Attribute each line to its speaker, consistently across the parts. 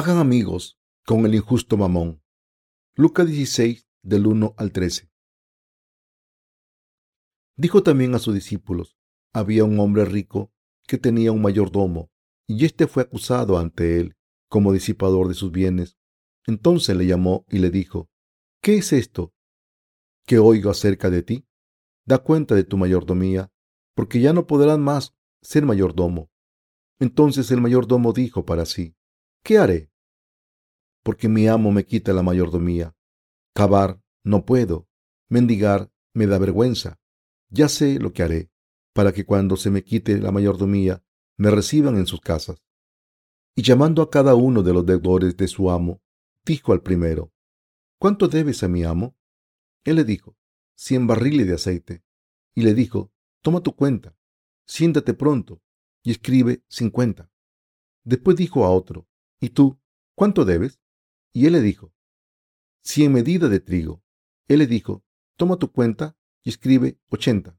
Speaker 1: Hagan amigos con el injusto mamón. Lucas 16, del 1 al 13. Dijo también a sus discípulos, había un hombre rico que tenía un mayordomo, y éste fue acusado ante él como disipador de sus bienes. Entonces le llamó y le dijo, ¿qué es esto que oigo acerca de ti? Da cuenta de tu mayordomía, porque ya no podrás más ser mayordomo. Entonces el mayordomo dijo para sí, ¿qué haré? Porque mi amo me quita la mayordomía. Cavar no puedo, mendigar me da vergüenza. Ya sé lo que haré, para que cuando se me quite la mayordomía, me reciban en sus casas. Y llamando a cada uno de los deudores de su amo, dijo al primero, ¿Cuánto debes a mi amo? Él le dijo, cien barriles de aceite. Y le dijo, toma tu cuenta, siéntate pronto y escribe cincuenta. Después dijo a otro, ¿y tú cuánto debes? Y él le dijo, cien medidas de trigo. Él le dijo, toma tu cuenta y escribe ochenta.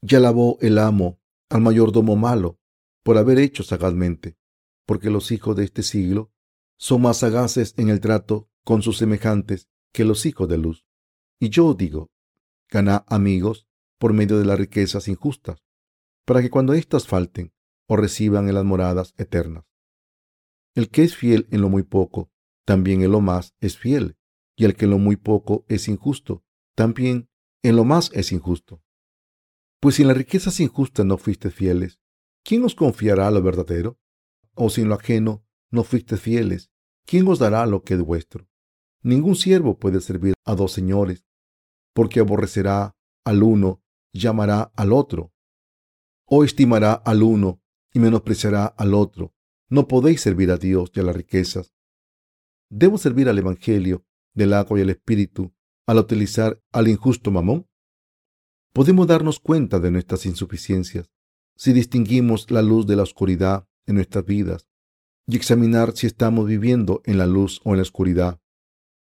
Speaker 1: Ya alabó el amo al mayordomo malo por haber hecho sagazmente, porque los hijos de este siglo son más sagaces en el trato con sus semejantes que los hijos de luz. Y yo digo, gana amigos por medio de las riquezas injustas, para que cuando éstas falten, o reciban en las moradas eternas. El que es fiel en lo muy poco, también en lo más es fiel, y el que en lo muy poco es injusto, también en lo más es injusto. Pues si en las riquezas injustas no fuiste fieles, ¿quién os confiará lo verdadero? O si en lo ajeno no fuiste fieles, ¿quién os dará lo que es vuestro? Ningún siervo puede servir a dos señores, porque aborrecerá al uno llamará al otro, o estimará al uno y menospreciará al otro. No podéis servir a Dios y a las riquezas. ¿Debo servir al Evangelio del agua y el Espíritu al utilizar al injusto mamón? Podemos darnos cuenta de nuestras insuficiencias si distinguimos la luz de la oscuridad en nuestras vidas y examinar si estamos viviendo en la luz o en la oscuridad.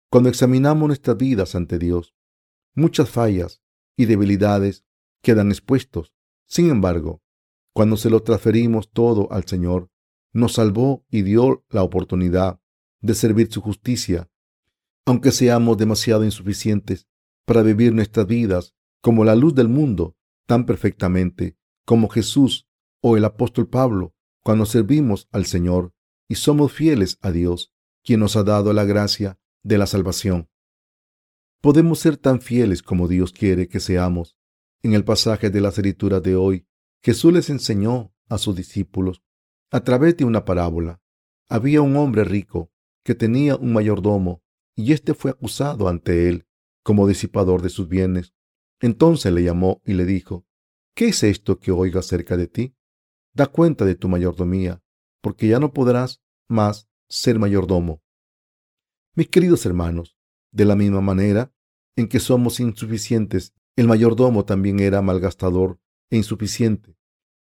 Speaker 1: Cuando examinamos nuestras vidas ante Dios, muchas fallas y debilidades quedan expuestos. Sin embargo, cuando se lo transferimos todo al Señor, nos salvó y dio la oportunidad de servir su justicia, aunque seamos demasiado insuficientes para vivir nuestras vidas como la luz del mundo tan perfectamente como Jesús o el apóstol Pablo cuando servimos al Señor y somos fieles a Dios, quien nos ha dado la gracia de la salvación. Podemos ser tan fieles como Dios quiere que seamos. En el pasaje de la escritura de hoy, Jesús les enseñó a sus discípulos a través de una parábola. Había un hombre rico que tenía un mayordomo y éste fue acusado ante él como disipador de sus bienes. Entonces le llamó y le dijo, ¿qué es esto que oigo acerca de ti? Da cuenta de tu mayordomía, porque ya no podrás más ser mayordomo. Mis queridos hermanos, de la misma manera en que somos insuficientes, el mayordomo también era malgastador e insuficiente,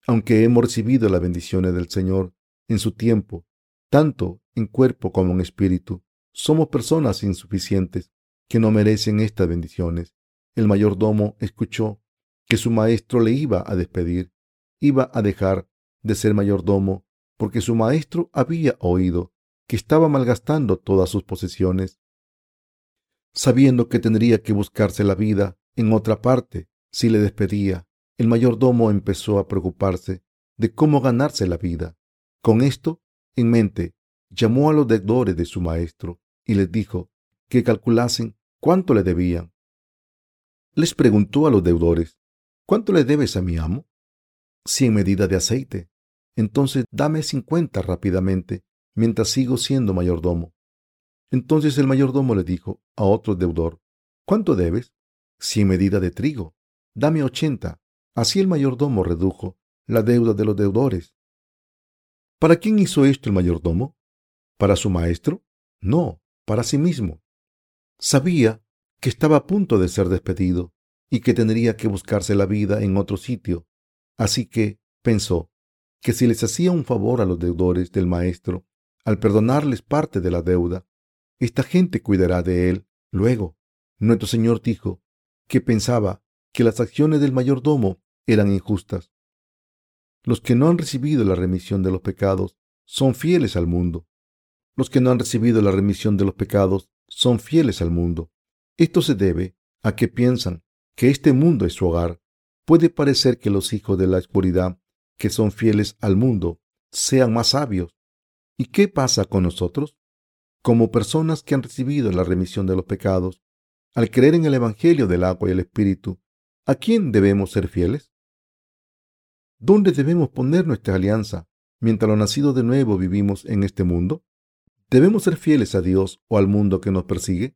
Speaker 1: aunque hemos recibido las bendiciones del Señor en su tiempo, tanto en cuerpo como en espíritu, somos personas insuficientes que no merecen estas bendiciones. El mayordomo escuchó que su maestro le iba a despedir, iba a dejar de ser mayordomo, porque su maestro había oído que estaba malgastando todas sus posesiones, sabiendo que tendría que buscarse la vida en otra parte si le despedía. El mayordomo empezó a preocuparse de cómo ganarse la vida. Con esto en mente, llamó a los deudores de su maestro y les dijo que calculasen cuánto le debían. Les preguntó a los deudores, ¿cuánto le debes a mi amo? Cien medidas de aceite. Entonces dame cincuenta rápidamente mientras sigo siendo mayordomo. Entonces el mayordomo le dijo a otro deudor, ¿cuánto debes? Cien medidas de trigo. Dame ochenta. Así el mayordomo redujo la deuda de los deudores. ¿Para quién hizo esto el mayordomo? ¿Para su maestro? No, para sí mismo. Sabía que estaba a punto de ser despedido y que tendría que buscarse la vida en otro sitio. Así que pensó que si les hacía un favor a los deudores del maestro, al perdonarles parte de la deuda, esta gente cuidará de él luego. Nuestro Señor dijo que pensaba que las acciones del mayordomo eran injustas. Los que no han recibido la remisión de los pecados son fieles al mundo. los que no han recibido la remisión de los pecados son fieles al mundo. Esto se debe a que piensan que este mundo es su hogar. Puede parecer que los hijos de la oscuridad, que son fieles al mundo, sean más sabios. ¿Y qué pasa con nosotros? Como personas que han recibido la remisión de los pecados, al creer en el Evangelio del agua y el Espíritu, ¿a quién debemos ser fieles? ¿Dónde debemos poner nuestra alianza mientras los nacidos de nuevo vivimos en este mundo? ¿Debemos ser fieles a Dios o al mundo que nos persigue?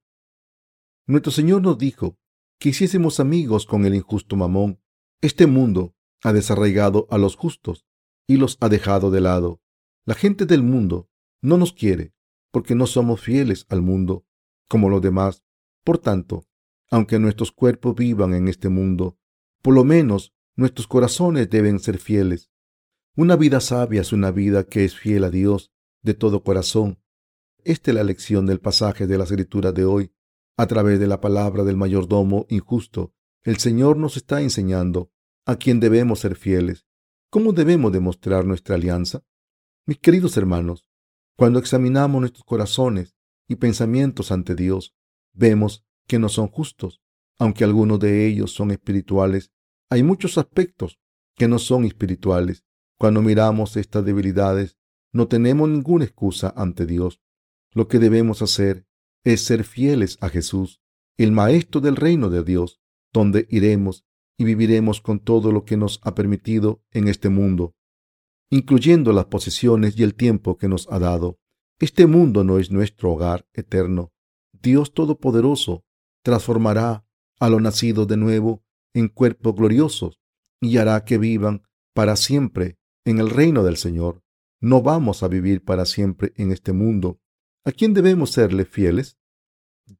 Speaker 1: Nuestro Señor nos dijo que hiciésemos amigos con el injusto mamón. Este mundo ha desarraigado a los justos y los ha dejado de lado. La gente del mundo no nos quiere porque no somos fieles al mundo como los demás. Por tanto, aunque nuestros cuerpos vivan en este mundo, por lo menos nuestros corazones deben ser fieles. Una vida sabia es una vida que es fiel a Dios de todo corazón. Esta es la lección del pasaje de la escritura de hoy. A través de la palabra del mayordomo injusto, el Señor nos está enseñando a quién debemos ser fieles. ¿Cómo debemos demostrar nuestra alianza? Mis queridos hermanos, cuando examinamos nuestros corazones y pensamientos ante Dios, vemos que no son justos. Aunque algunos de ellos son espirituales, hay muchos aspectos que no son espirituales. Cuando miramos estas debilidades, no tenemos ninguna excusa ante Dios. Lo que debemos hacer es ser fieles a Jesús, el Maestro del reino de Dios, donde iremos y viviremos con todo lo que nos ha permitido en este mundo, incluyendo las posesiones y el tiempo que nos ha dado. Este mundo no es nuestro hogar eterno. Dios Todopoderoso transformará a los nacidos de nuevo en cuerpos gloriosos y hará que vivan para siempre en el reino del Señor. No vamos a vivir para siempre en este mundo, ¿A quién debemos serle fieles?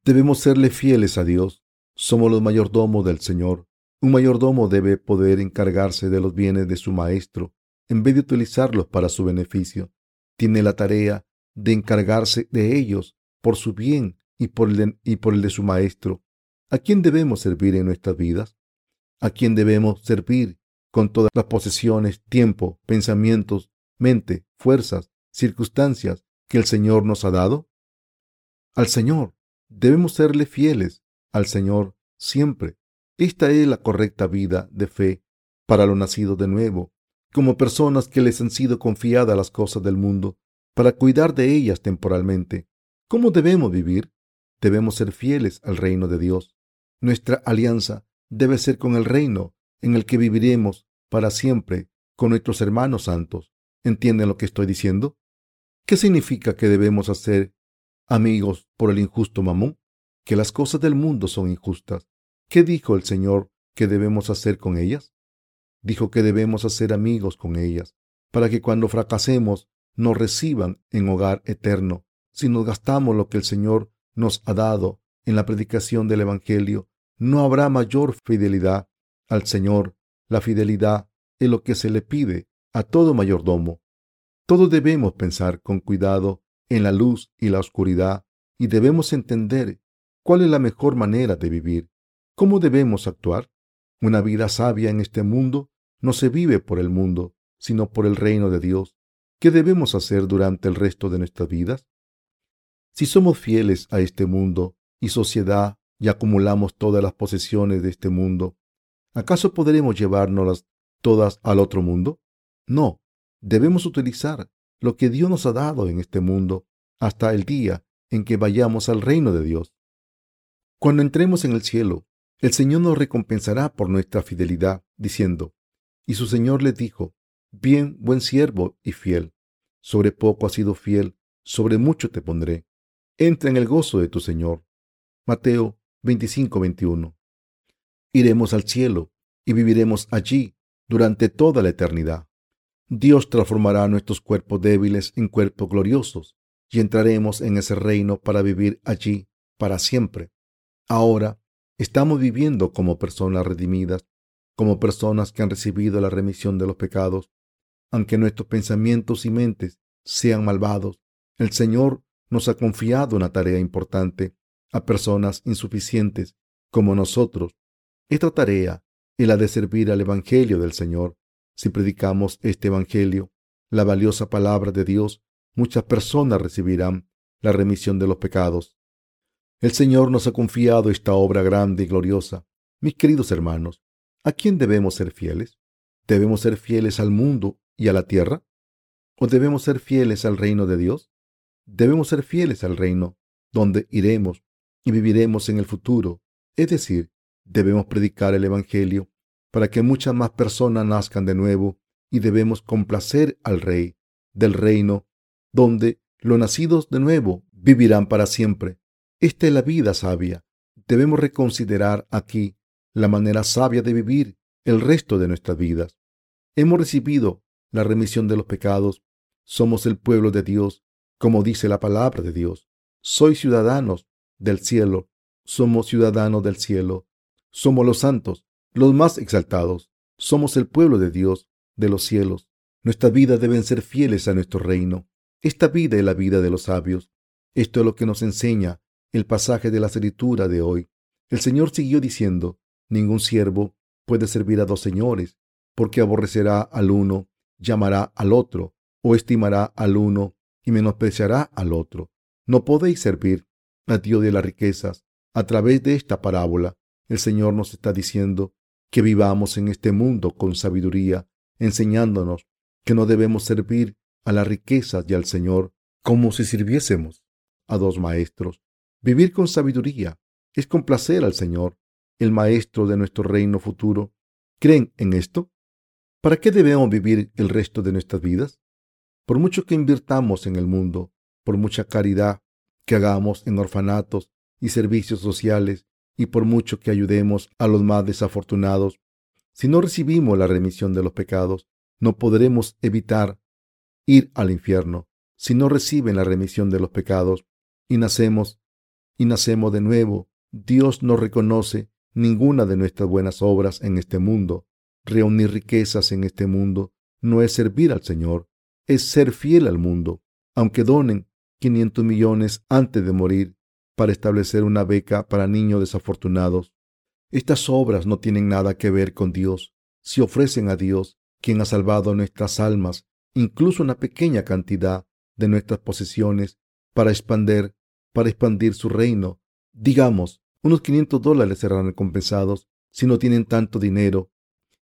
Speaker 1: Debemos serle fieles a Dios. Somos los mayordomos del Señor. Un mayordomo debe poder encargarse de los bienes de su maestro en vez de utilizarlos para su beneficio. Tiene la tarea de encargarse de ellos por su bien y por el de, y por el de su maestro. ¿A quién debemos servir en nuestras vidas? ¿A quién debemos servir con todas las posesiones, tiempo, pensamientos, mente, fuerzas, circunstancias que el Señor nos ha dado? Al Señor. Debemos serle fieles al Señor siempre. Esta es la correcta vida de fe para los nacidos de nuevo, como personas que les han sido confiadas las cosas del mundo, para cuidar de ellas temporalmente. ¿Cómo debemos vivir? Debemos ser fieles al reino de Dios. Nuestra alianza debe ser con el reino en el que viviremos para siempre con nuestros hermanos santos. ¿Entienden lo que estoy diciendo? ¿Qué significa que debemos hacer amigos por el injusto mamón? Que las cosas del mundo son injustas. ¿Qué dijo el Señor que debemos hacer con ellas? Dijo que debemos hacer amigos con ellas, para que cuando fracasemos nos reciban en hogar eterno. Si nos gastamos lo que el Señor nos ha dado en la predicación del Evangelio, no habrá mayor fidelidad al Señor. La fidelidad es lo que se le pide a todo mayordomo. Todos debemos pensar con cuidado en la luz y la oscuridad y debemos entender cuál es la mejor manera de vivir, cómo debemos actuar. Una vida sabia en este mundo no se vive por el mundo, sino por el reino de Dios. ¿Qué debemos hacer durante el resto de nuestras vidas? Si somos fieles a este mundo y sociedad y acumulamos todas las posesiones de este mundo, ¿acaso podremos llevárnoslas todas al otro mundo? No, Debemos utilizar lo que Dios nos ha dado en este mundo hasta el día en que vayamos al reino de Dios. Cuando entremos en el cielo, el Señor nos recompensará por nuestra fidelidad, diciendo, y su Señor le dijo, bien, buen siervo y fiel, sobre poco has sido fiel, sobre mucho te pondré. Entra en el gozo de tu Señor. Mateo 25, 21. Iremos al cielo y viviremos allí durante toda la eternidad. Dios transformará nuestros cuerpos débiles en cuerpos gloriosos y entraremos en ese reino para vivir allí para siempre. Ahora estamos viviendo como personas redimidas, como personas que han recibido la remisión de los pecados. Aunque nuestros pensamientos y mentes sean malvados, el Señor nos ha confiado una tarea importante a personas insuficientes como nosotros. Esta tarea es la de servir al Evangelio del Señor si predicamos este Evangelio, la valiosa palabra de Dios, muchas personas recibirán la remisión de los pecados. El Señor nos ha confiado esta obra grande y gloriosa. Mis queridos hermanos, ¿a quién debemos ser fieles? ¿Debemos ser fieles al mundo y a la tierra? ¿O debemos ser fieles al reino de Dios? Debemos ser fieles al reino donde iremos y viviremos en el futuro. Es decir, debemos predicar el Evangelio para que muchas más personas nazcan de nuevo y debemos complacer al Rey del reino donde los nacidos de nuevo vivirán para siempre. Esta es la vida sabia. Debemos reconsiderar aquí la manera sabia de vivir el resto de nuestras vidas. Hemos recibido la remisión de los pecados. Somos el pueblo de Dios, como dice la palabra de Dios. Soy ciudadanos del cielo. Somos ciudadanos del cielo. Somos los santos, los más exaltados. Somos el pueblo de Dios, de los cielos. Nuestras vidas deben ser fieles a nuestro reino. Esta vida es la vida de los sabios. Esto es lo que nos enseña el pasaje de la escritura de hoy. El Señor siguió diciendo, ningún siervo puede servir a dos señores, porque aborrecerá al uno, llamará al otro, o estimará al uno y menospreciará al otro. No podéis servir Dios de las riquezas. A través de esta parábola, el Señor nos está diciendo que vivamos en este mundo con sabiduría, enseñándonos que no debemos servir a las riquezas y al Señor como si sirviésemos a dos maestros. Vivir con sabiduría es complacer al Señor, el Maestro de nuestro reino futuro. ¿Creen en esto? ¿Para qué debemos vivir el resto de nuestras vidas? Por mucho que invirtamos en el mundo, por mucha caridad que hagamos en orfanatos y servicios sociales, y por mucho que ayudemos a los más desafortunados, si no recibimos la remisión de los pecados, no podremos evitar ir al infierno si no reciben la remisión de los pecados y nacemos y nacemos de nuevo. Dios no reconoce ninguna de nuestras buenas obras en este mundo. Reunir riquezas en este mundo no es servir al Señor, es ser fiel al mundo. Aunque donen 500 millones antes de morir para establecer una beca para niños desafortunados, estas obras no tienen nada que ver con Dios. Si ofrecen a Dios, quien ha salvado nuestras almas incluso una pequeña cantidad de nuestras posesiones para expandir, para expandir su reino. Digamos, unos 500 dólares serán recompensados si no tienen tanto dinero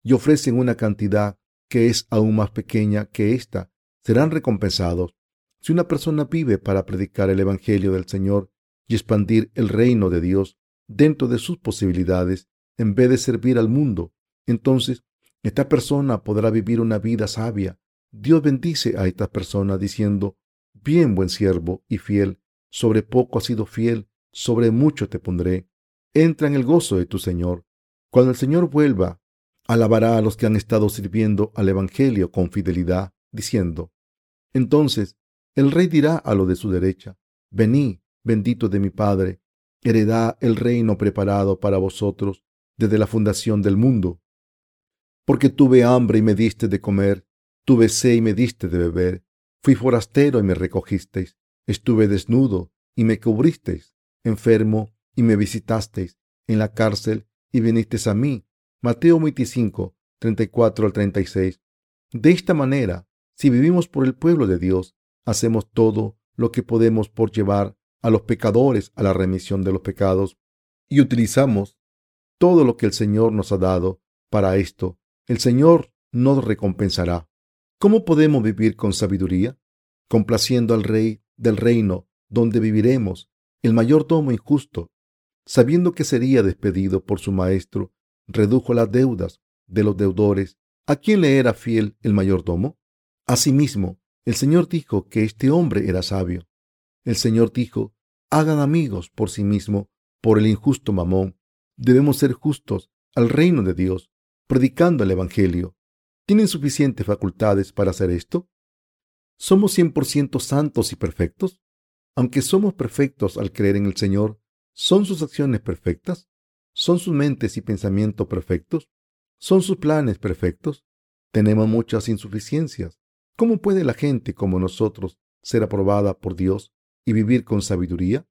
Speaker 1: y ofrecen una cantidad que es aún más pequeña que esta, serán recompensados. Si una persona vive para predicar el Evangelio del Señor y expandir el reino de Dios dentro de sus posibilidades, en vez de servir al mundo, entonces esta persona podrá vivir una vida sabia Dios bendice a estas personas diciendo, bien buen siervo y fiel, sobre poco has sido fiel, sobre mucho te pondré. Entra en el gozo de tu Señor. Cuando el Señor vuelva, alabará a los que han estado sirviendo al Evangelio con fidelidad, diciendo, entonces el rey dirá a lo de su derecha, vení, bendito de mi Padre, heredad el reino preparado para vosotros desde la fundación del mundo. Porque tuve hambre y me diste de comer, Tuve sed y me diste de beber. Fui forastero y me recogisteis. Estuve desnudo y me cubristeis. Enfermo y me visitasteis. En la cárcel y vinisteis a mí. Mateo 25, 34 al 36. De esta manera, si vivimos por el pueblo de Dios, hacemos todo lo que podemos por llevar a los pecadores a la remisión de los pecados y utilizamos todo lo que el Señor nos ha dado para esto. El Señor nos recompensará. ¿Cómo podemos vivir con sabiduría? Complaciendo al Rey del reino donde viviremos, el mayordomo injusto, sabiendo que sería despedido por su maestro, redujo las deudas de los deudores. ¿A quién le era fiel el mayordomo? Asimismo, el Señor dijo que este hombre era sabio. El Señor dijo, hagan amigos por sí mismo por el injusto mamón. Debemos ser justos al reino de Dios, predicando el Evangelio. ¿Tienen suficientes facultades para hacer esto? ¿Somos 100% santos y perfectos? Aunque somos perfectos al creer en el Señor, ¿son sus acciones perfectas? ¿Son sus mentes y pensamientos perfectos? ¿Son sus planes perfectos? Tenemos muchas insuficiencias. ¿Cómo puede la gente como nosotros ser aprobada por Dios y vivir con sabiduría?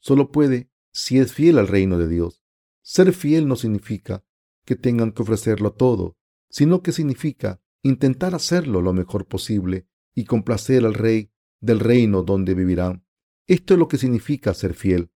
Speaker 1: Solo puede si es fiel al reino de Dios. Ser fiel no significa que tengan que ofrecerlo todo sino que significa intentar hacerlo lo mejor posible y complacer al rey del reino donde vivirán. Esto es lo que significa ser fiel.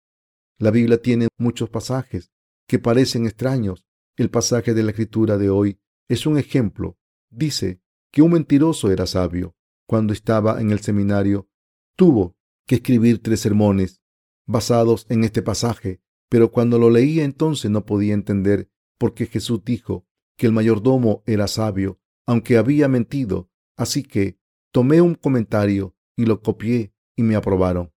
Speaker 1: La Biblia tiene muchos pasajes que parecen extraños. El pasaje de la escritura de hoy es un ejemplo. Dice que un mentiroso era sabio. Cuando estaba en el seminario, tuvo que escribir tres sermones basados en este pasaje, pero cuando lo leía entonces no podía entender por qué Jesús dijo que el mayordomo era sabio, aunque había mentido. Así que tomé un comentario y lo copié y me aprobaron.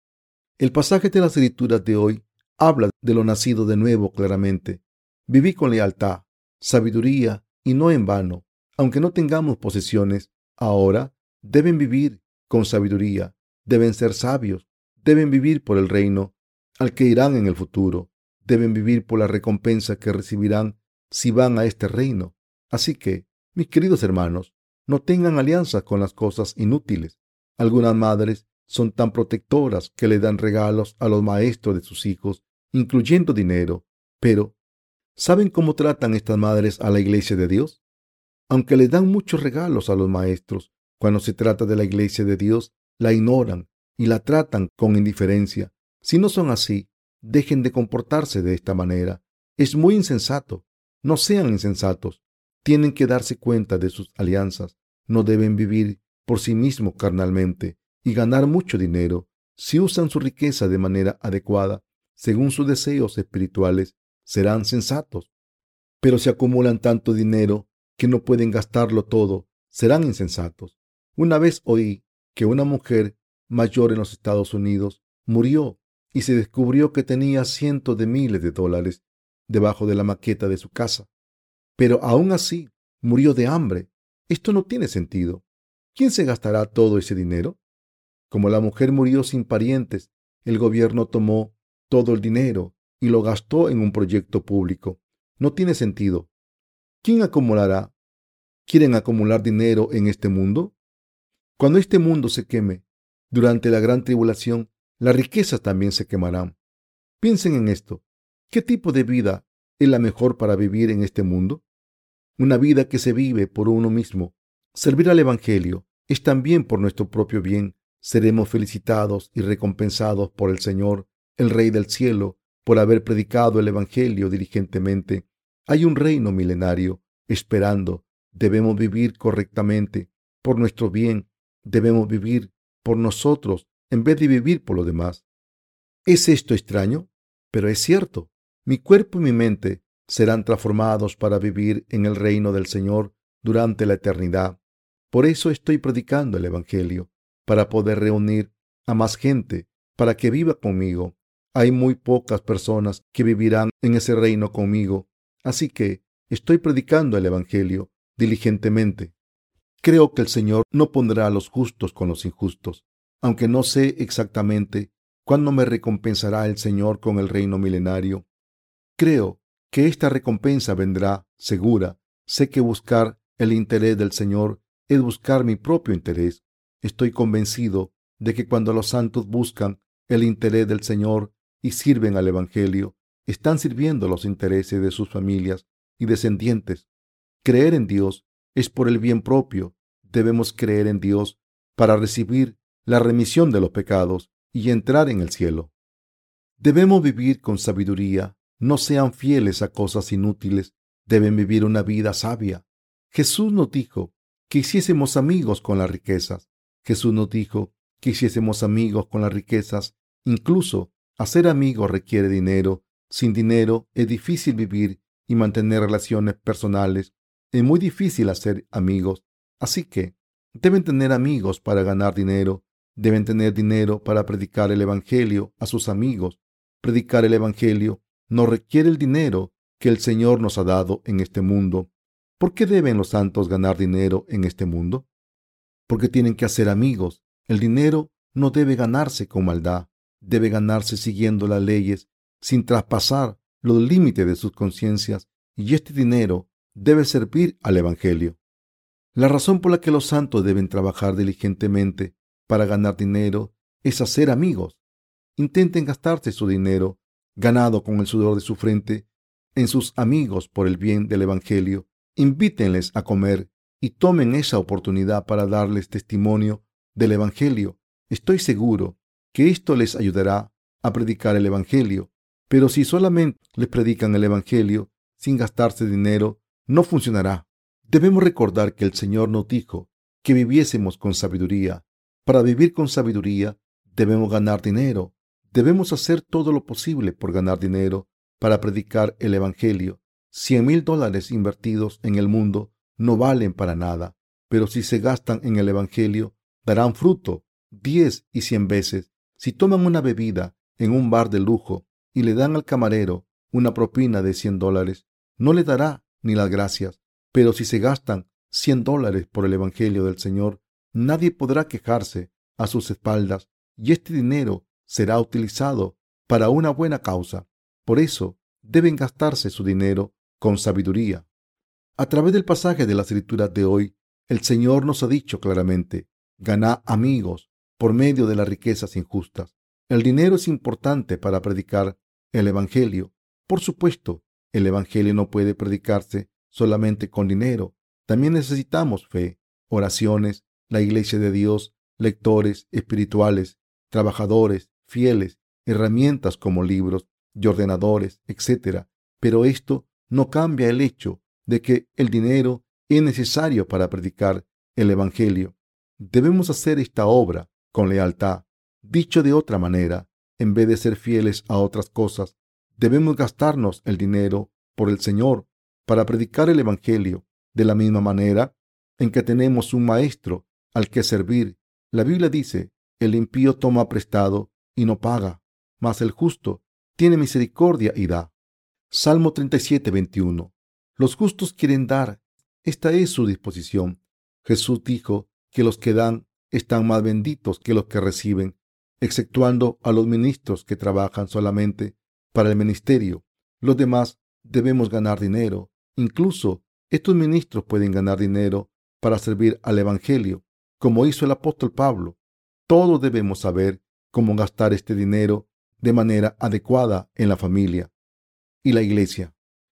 Speaker 1: El pasaje de las escrituras de hoy habla de lo nacido de nuevo claramente. Viví con lealtad, sabiduría y no en vano. Aunque no tengamos posesiones, ahora deben vivir con sabiduría, deben ser sabios, deben vivir por el reino al que irán en el futuro, deben vivir por la recompensa que recibirán si van a este reino. Así que, mis queridos hermanos, no tengan alianzas con las cosas inútiles. Algunas madres son tan protectoras que le dan regalos a los maestros de sus hijos, incluyendo dinero. Pero, ¿saben cómo tratan estas madres a la iglesia de Dios? Aunque le dan muchos regalos a los maestros, cuando se trata de la iglesia de Dios, la ignoran y la tratan con indiferencia. Si no son así, dejen de comportarse de esta manera. Es muy insensato. No sean insensatos. Tienen que darse cuenta de sus alianzas. No deben vivir por sí mismos carnalmente y ganar mucho dinero. Si usan su riqueza de manera adecuada, según sus deseos espirituales, serán sensatos. Pero si acumulan tanto dinero que no pueden gastarlo todo, serán insensatos. Una vez oí que una mujer mayor en los Estados Unidos murió y se descubrió que tenía cientos de miles de dólares debajo de la maqueta de su casa. Pero aún así murió de hambre. Esto no tiene sentido. ¿Quién se gastará todo ese dinero? Como la mujer murió sin parientes, el gobierno tomó todo el dinero y lo gastó en un proyecto público. No tiene sentido. ¿Quién acumulará? ¿Quieren acumular dinero en este mundo? Cuando este mundo se queme, durante la gran tribulación, las riquezas también se quemarán. Piensen en esto. ¿Qué tipo de vida es la mejor para vivir en este mundo? Una vida que se vive por uno mismo. Servir al Evangelio es también por nuestro propio bien. Seremos felicitados y recompensados por el Señor, el Rey del cielo, por haber predicado el Evangelio diligentemente. Hay un reino milenario esperando. Debemos vivir correctamente por nuestro bien. Debemos vivir por nosotros en vez de vivir por los demás. ¿Es esto extraño? Pero es cierto. Mi cuerpo y mi mente serán transformados para vivir en el reino del Señor durante la eternidad. Por eso estoy predicando el Evangelio, para poder reunir a más gente, para que viva conmigo. Hay muy pocas personas que vivirán en ese reino conmigo, así que estoy predicando el Evangelio diligentemente. Creo que el Señor no pondrá a los justos con los injustos, aunque no sé exactamente cuándo me recompensará el Señor con el reino milenario. Creo que esta recompensa vendrá segura. Sé que buscar el interés del Señor es buscar mi propio interés. Estoy convencido de que cuando los santos buscan el interés del Señor y sirven al Evangelio, están sirviendo los intereses de sus familias y descendientes. Creer en Dios es por el bien propio. Debemos creer en Dios para recibir la remisión de los pecados y entrar en el cielo. Debemos vivir con sabiduría, no sean fieles a cosas inútiles, deben vivir una vida sabia. Jesús nos dijo que hiciésemos amigos con las riquezas. Jesús nos dijo que hiciésemos amigos con las riquezas. Incluso hacer amigos requiere dinero. Sin dinero es difícil vivir y mantener relaciones personales. Es muy difícil hacer amigos. Así que deben tener amigos para ganar dinero Deben tener dinero para predicar el Evangelio a sus amigos. Predicar el Evangelio no requiere el dinero que el Señor nos ha dado en este mundo. ¿Por qué deben los santos ganar dinero en este mundo? Porque tienen que hacer amigos. El dinero no debe ganarse con maldad, debe ganarse siguiendo las leyes, sin traspasar los límites de sus conciencias, y este dinero debe servir al Evangelio. La razón por la que los santos deben trabajar diligentemente para ganar dinero es hacer amigos. Intenten gastarse su dinero, ganado con el sudor de su frente, en sus amigos por el bien del Evangelio. Invítenles a comer y tomen esa oportunidad para darles testimonio del Evangelio. Estoy seguro que esto les ayudará a predicar el Evangelio. Pero si solamente les predican el Evangelio sin gastarse dinero, no funcionará. Debemos recordar que el Señor nos dijo que viviésemos con sabiduría. Para vivir con sabiduría debemos ganar dinero. Debemos hacer todo lo posible por ganar dinero para predicar el Evangelio. Cien mil dólares invertidos en el mundo no valen para nada, pero si se gastan en el Evangelio, darán fruto diez y cien veces. Si toman una bebida en un bar de lujo y le dan al camarero una propina de cien dólares, no le dará ni las gracias. Pero si se gastan cien dólares por el Evangelio del Señor, nadie podrá quejarse a sus espaldas y este dinero será utilizado para una buena causa. Por eso deben gastarse su dinero con sabiduría. A través del pasaje de la escritura de hoy, el Señor nos ha dicho claramente, gana amigos por medio de las riquezas injustas. El dinero es importante para predicar el Evangelio. Por supuesto, el Evangelio no puede predicarse solamente con dinero. También necesitamos fe, oraciones, la iglesia de Dios, lectores espirituales, trabajadores, fieles, herramientas como libros y ordenadores, etc. Pero esto no cambia el hecho de que el dinero es necesario para predicar el Evangelio. Debemos hacer esta obra con lealtad. Dicho de otra manera, en vez de ser fieles a otras cosas, debemos gastarnos el dinero por el Señor para predicar el Evangelio de la misma manera en que tenemos un maestro al que servir. La Biblia dice, el impío toma prestado y no paga, mas el justo tiene misericordia y da. Salmo 37, 21. Los justos quieren dar. Esta es su disposición. Jesús dijo que los que dan están más benditos que los que reciben, exceptuando a los ministros que trabajan solamente para el ministerio. Los demás debemos ganar dinero. Incluso estos ministros pueden ganar dinero para servir al Evangelio, como hizo el apóstol Pablo. Todos debemos saber cómo gastar este dinero de manera adecuada en la familia y la iglesia.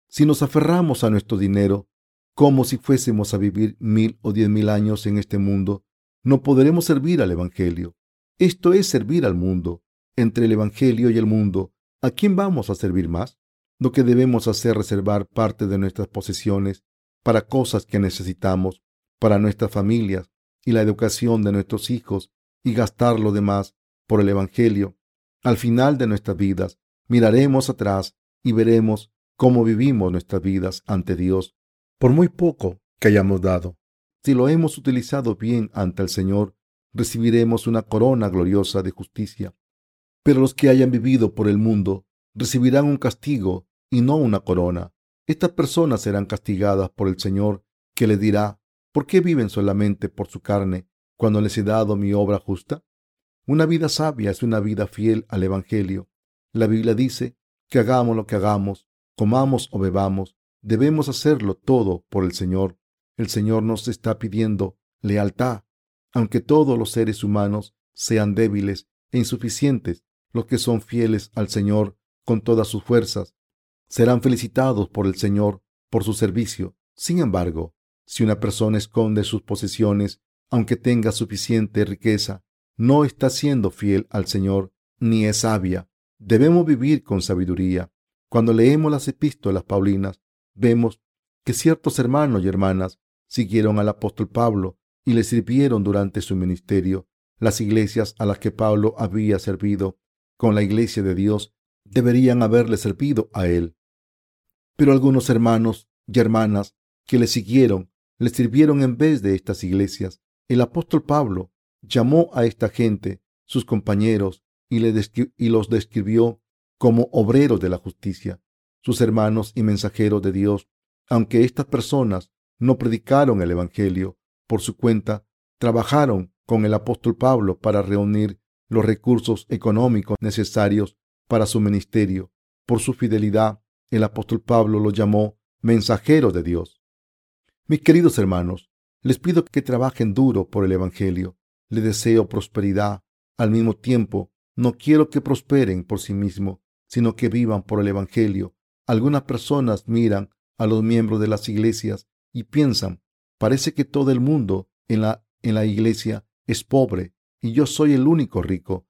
Speaker 1: Si nos aferramos a nuestro dinero como si fuésemos a vivir mil o diez mil años en este mundo, no podremos servir al Evangelio. Esto es servir al mundo. Entre el Evangelio y el mundo, ¿a quién vamos a servir más? Lo que debemos hacer es reservar parte de nuestras posesiones para cosas que necesitamos, para nuestras familias y la educación de nuestros hijos y gastar lo demás por el Evangelio. Al final de nuestras vidas, miraremos atrás y veremos cómo vivimos nuestras vidas ante Dios, por muy poco que hayamos dado. Si lo hemos utilizado bien ante el Señor, recibiremos una corona gloriosa de justicia. Pero los que hayan vivido por el mundo recibirán un castigo y no una corona. Estas personas serán castigadas por el Señor, que les dirá, ¿por qué viven solamente por su carne cuando les he dado mi obra justa? Una vida sabia es una vida fiel al Evangelio. La Biblia dice que hagamos lo que hagamos, comamos o bebamos, debemos hacerlo todo por el Señor. El Señor nos está pidiendo lealtad. Aunque todos los seres humanos sean débiles e insuficientes, los que son fieles al Señor con todas sus fuerzas serán felicitados por el Señor por su servicio. Sin embargo, si una persona esconde sus posesiones, aunque tenga suficiente riqueza, no está siendo fiel al Señor ni es sabia. Debemos vivir con sabiduría. Cuando leemos las epístolas paulinas, vemos que ciertos hermanos y hermanas siguieron al apóstol Pablo y le sirvieron durante su ministerio. Las iglesias a las que Pablo había servido con la iglesia de Dios deberían haberle servido a él. Pero algunos hermanos y hermanas que le siguieron le sirvieron en vez de estas iglesias. El apóstol Pablo llamó a esta gente sus compañeros y, y los describió como obreros de la justicia, sus hermanos y mensajeros de Dios. Aunque estas personas no predicaron el Evangelio por su cuenta, trabajaron con el apóstol Pablo para reunir los recursos económicos necesarios para su ministerio. Por su fidelidad el apóstol Pablo lo llamó mensajero de Dios. Mis queridos hermanos, les pido que trabajen duro por el Evangelio. Les deseo prosperidad. Al mismo tiempo, no quiero que prosperen por sí mismos, sino que vivan por el Evangelio. Algunas personas miran a los miembros de las iglesias y piensan, parece que todo el mundo en la, en la iglesia es pobre y yo soy el único rico.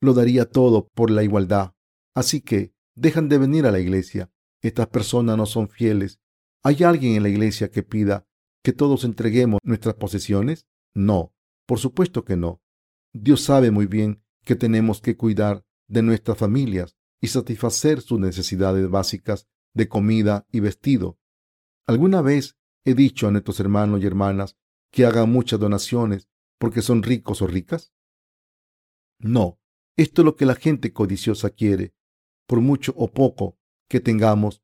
Speaker 1: lo daría todo por la igualdad. Así que dejan de venir a la iglesia. Estas personas no son fieles. ¿Hay alguien en la iglesia que pida que todos entreguemos nuestras posesiones? No, por supuesto que no. Dios sabe muy bien que tenemos que cuidar de nuestras familias y satisfacer sus necesidades básicas de comida y vestido. ¿Alguna vez he dicho a nuestros hermanos y hermanas que hagan muchas donaciones porque son ricos o ricas? No, esto es lo que la gente codiciosa quiere, por mucho o poco que tengamos.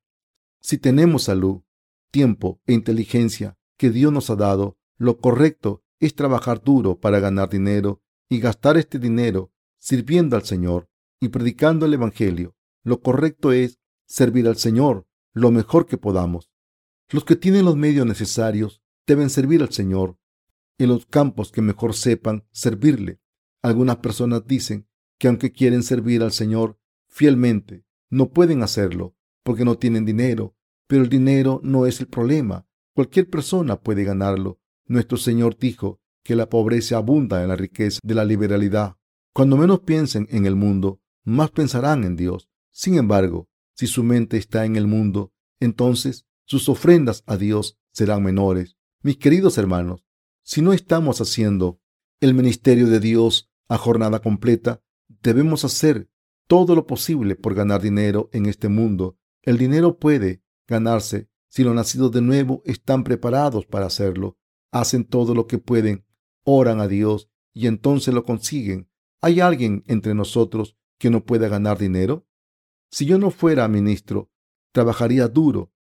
Speaker 1: Si tenemos salud, tiempo e inteligencia que Dios nos ha dado, lo correcto es trabajar duro para ganar dinero y gastar este dinero sirviendo al Señor y predicando el Evangelio. Lo correcto es servir al Señor lo mejor que podamos. Los que tienen los medios necesarios deben servir al Señor en los campos que mejor sepan servirle. Algunas personas dicen que aunque quieren servir al Señor fielmente, no pueden hacerlo porque no tienen dinero, pero el dinero no es el problema. Cualquier persona puede ganarlo. Nuestro Señor dijo que la pobreza abunda en la riqueza de la liberalidad. Cuando menos piensen en el mundo, más pensarán en Dios. Sin embargo, si su mente está en el mundo, entonces sus ofrendas a Dios serán menores. Mis queridos hermanos, si no estamos haciendo el ministerio de Dios a jornada completa, debemos hacer todo lo posible por ganar dinero en este mundo. El dinero puede ganarse si los nacidos de nuevo están preparados para hacerlo. Hacen todo lo que pueden, oran a Dios y entonces lo consiguen. ¿Hay alguien entre nosotros que no pueda ganar dinero? Si yo no fuera ministro, trabajaría duro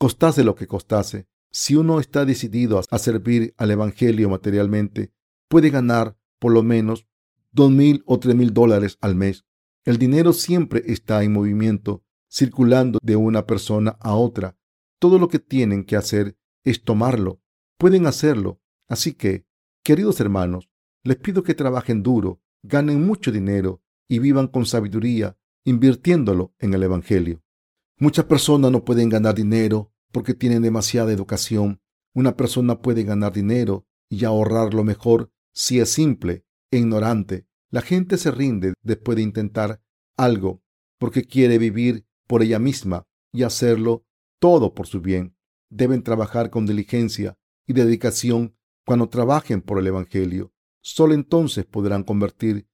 Speaker 1: costase lo que costase, si uno está decidido a servir al Evangelio materialmente, puede ganar por lo menos dos mil o tres mil dólares al mes. El dinero siempre está en movimiento, circulando de una persona a otra. Todo lo que tienen que hacer es tomarlo. Pueden hacerlo. Así que, queridos hermanos, les pido que trabajen duro, ganen mucho dinero y vivan con sabiduría, invirtiéndolo en el Evangelio. Muchas personas no pueden ganar dinero porque tienen demasiada educación. Una persona puede ganar dinero y ahorrarlo mejor si es simple e ignorante. La gente se rinde después de intentar algo porque quiere vivir por ella misma y hacerlo todo por su bien. Deben trabajar con diligencia y dedicación cuando trabajen por el Evangelio. Solo entonces podrán convertir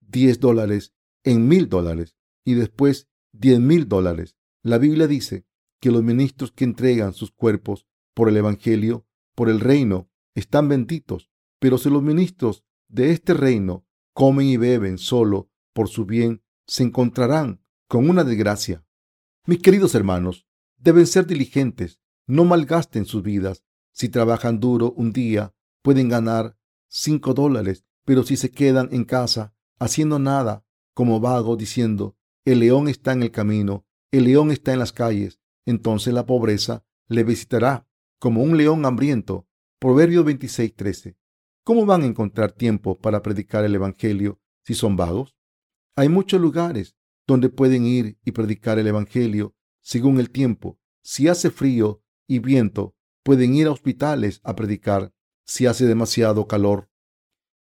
Speaker 1: 10 dólares en mil dólares y después diez mil dólares la Biblia dice que los ministros que entregan sus cuerpos por el Evangelio, por el reino, están benditos, pero si los ministros de este reino comen y beben solo por su bien, se encontrarán con una desgracia. Mis queridos hermanos, deben ser diligentes, no malgasten sus vidas. Si trabajan duro un día, pueden ganar cinco dólares, pero si se quedan en casa haciendo nada, como vago, diciendo, el león está en el camino, el león está en las calles, entonces la pobreza le visitará como un león hambriento. Proverbios 26:13. ¿Cómo van a encontrar tiempo para predicar el Evangelio si son vagos? Hay muchos lugares donde pueden ir y predicar el Evangelio según el tiempo. Si hace frío y viento, pueden ir a hospitales a predicar. Si hace demasiado calor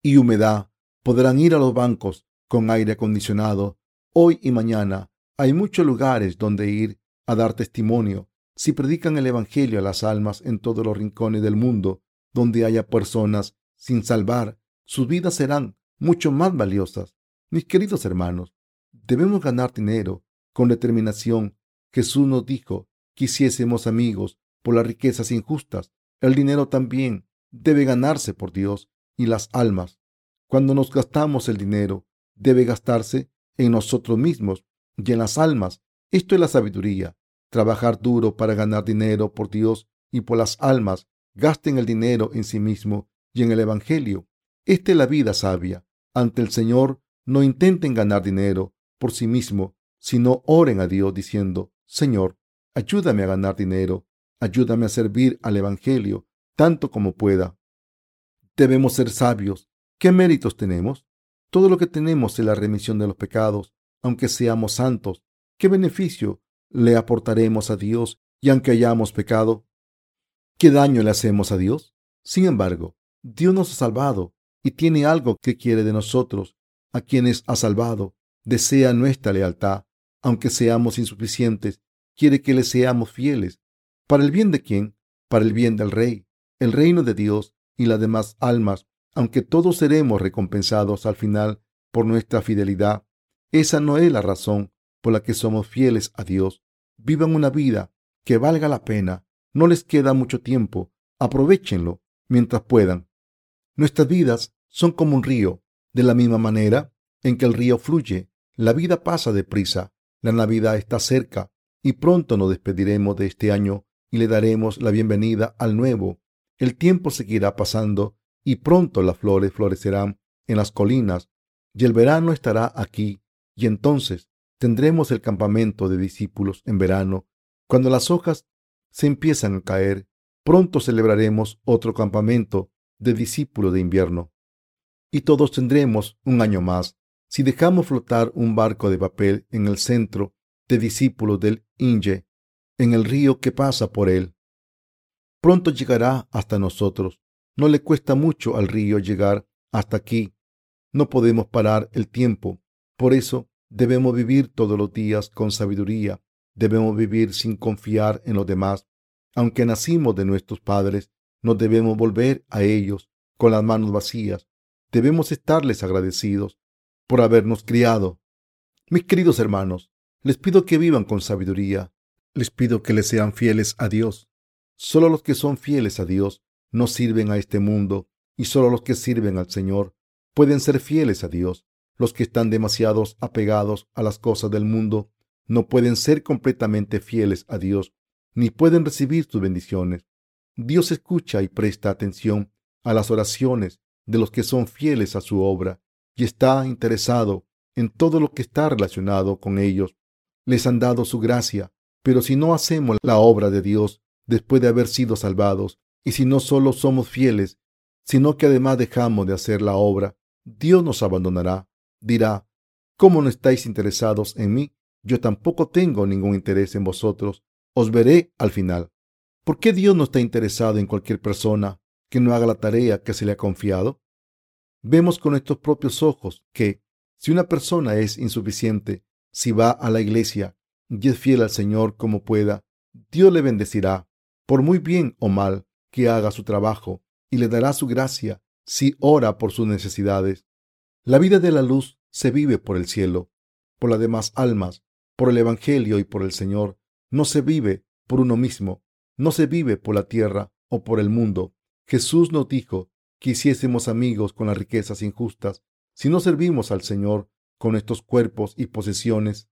Speaker 1: y humedad, podrán ir a los bancos con aire acondicionado. Hoy y mañana hay muchos lugares donde ir a dar testimonio. Si predican el Evangelio a las almas en todos los rincones del mundo, donde haya personas sin salvar, sus vidas serán mucho más valiosas. Mis queridos hermanos, debemos ganar dinero con determinación. Jesús nos dijo que hiciésemos amigos por las riquezas injustas. El dinero también debe ganarse por Dios y las almas. Cuando nos gastamos el dinero, debe gastarse en nosotros mismos y en las almas. Esto es la sabiduría. Trabajar duro para ganar dinero por Dios y por las almas. Gasten el dinero en sí mismo y en el Evangelio. Esta es la vida sabia. Ante el Señor no intenten ganar dinero por sí mismo, sino oren a Dios diciendo, Señor, ayúdame a ganar dinero, ayúdame a servir al Evangelio tanto como pueda. Debemos ser sabios. ¿Qué méritos tenemos? Todo lo que tenemos es la remisión de los pecados aunque seamos santos, ¿qué beneficio le aportaremos a Dios y aunque hayamos pecado? ¿Qué daño le hacemos a Dios? Sin embargo, Dios nos ha salvado y tiene algo que quiere de nosotros. a quienes ha salvado, desea nuestra lealtad, aunque seamos insuficientes, quiere que le seamos fieles. ¿Para el bien de quién? Para el bien del Rey, el reino de Dios y las demás almas, aunque todos seremos recompensados al final por nuestra fidelidad. Esa no es la razón por la que somos fieles a Dios. Vivan una vida que valga la pena. No les queda mucho tiempo. Aprovechenlo mientras puedan. Nuestras vidas son como un río. De la misma manera en que el río fluye, la vida pasa deprisa. La Navidad está cerca y pronto nos despediremos de este año y le daremos la bienvenida al nuevo. El tiempo seguirá pasando y pronto las flores florecerán en las colinas y el verano estará aquí y entonces tendremos el campamento de discípulos en verano. Cuando las hojas se empiezan a caer, pronto celebraremos otro campamento de discípulos de invierno. Y todos tendremos un año más si dejamos flotar un barco de papel en el centro de discípulos del Inge, en el río que pasa por él. Pronto llegará hasta nosotros. No le cuesta mucho al río llegar hasta aquí. No podemos parar el tiempo. Por eso debemos vivir todos los días con sabiduría. Debemos vivir sin confiar en los demás. Aunque nacimos de nuestros padres, no debemos volver a ellos con las manos vacías. Debemos estarles agradecidos por habernos criado. Mis queridos hermanos, les pido que vivan con sabiduría. Les pido que les sean fieles a Dios. Solo los que son fieles a Dios no sirven a este mundo y solo los que sirven al Señor pueden ser fieles a Dios. Los que están demasiado apegados a las cosas del mundo no pueden ser completamente fieles a Dios ni pueden recibir sus bendiciones. Dios escucha y presta atención a las oraciones de los que son fieles a su obra y está interesado en todo lo que está relacionado con ellos. Les han dado su gracia, pero si no hacemos la obra de Dios después de haber sido salvados, y si no solo somos fieles, sino que además dejamos de hacer la obra, Dios nos abandonará. Dirá, ¿cómo no estáis interesados en mí? Yo tampoco tengo ningún interés en vosotros. Os veré al final. ¿Por qué Dios no está interesado en cualquier persona que no haga la tarea que se le ha confiado? Vemos con nuestros propios ojos que si una persona es insuficiente, si va a la iglesia y es fiel al Señor como pueda, Dios le bendecirá, por muy bien o mal que haga su trabajo, y le dará su gracia si ora por sus necesidades. La vida de la luz se vive por el cielo, por las demás almas, por el Evangelio y por el Señor. No se vive por uno mismo, no se vive por la tierra o por el mundo. Jesús nos dijo quisiésemos amigos con las riquezas injustas, si no servimos al Señor con estos cuerpos y posesiones,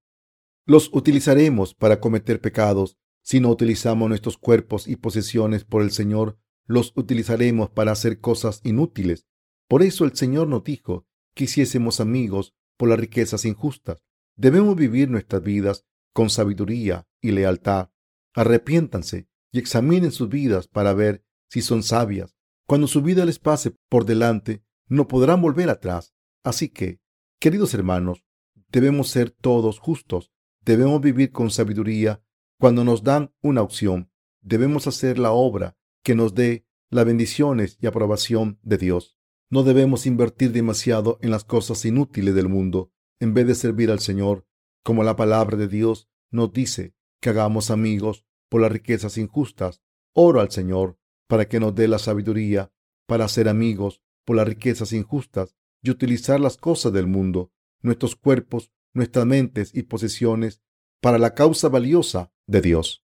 Speaker 1: los utilizaremos para cometer pecados. Si no utilizamos nuestros cuerpos y posesiones por el Señor, los utilizaremos para hacer cosas inútiles. Por eso el Señor nos dijo que hiciésemos amigos por las riquezas injustas. Debemos vivir nuestras vidas con sabiduría y lealtad. Arrepiéntanse y examinen sus vidas para ver si son sabias. Cuando su vida les pase por delante, no podrán volver atrás. Así que, queridos hermanos, debemos ser todos justos, debemos vivir con sabiduría. Cuando nos dan una opción, debemos hacer la obra que nos dé las bendiciones y aprobación de Dios. No debemos invertir demasiado en las cosas inútiles del mundo, en vez de servir al Señor, como la palabra de Dios nos dice que hagamos amigos por las riquezas injustas. Oro al Señor para que nos dé la sabiduría para ser amigos por las riquezas injustas y utilizar las cosas del mundo, nuestros cuerpos, nuestras mentes y posesiones para la causa valiosa de Dios.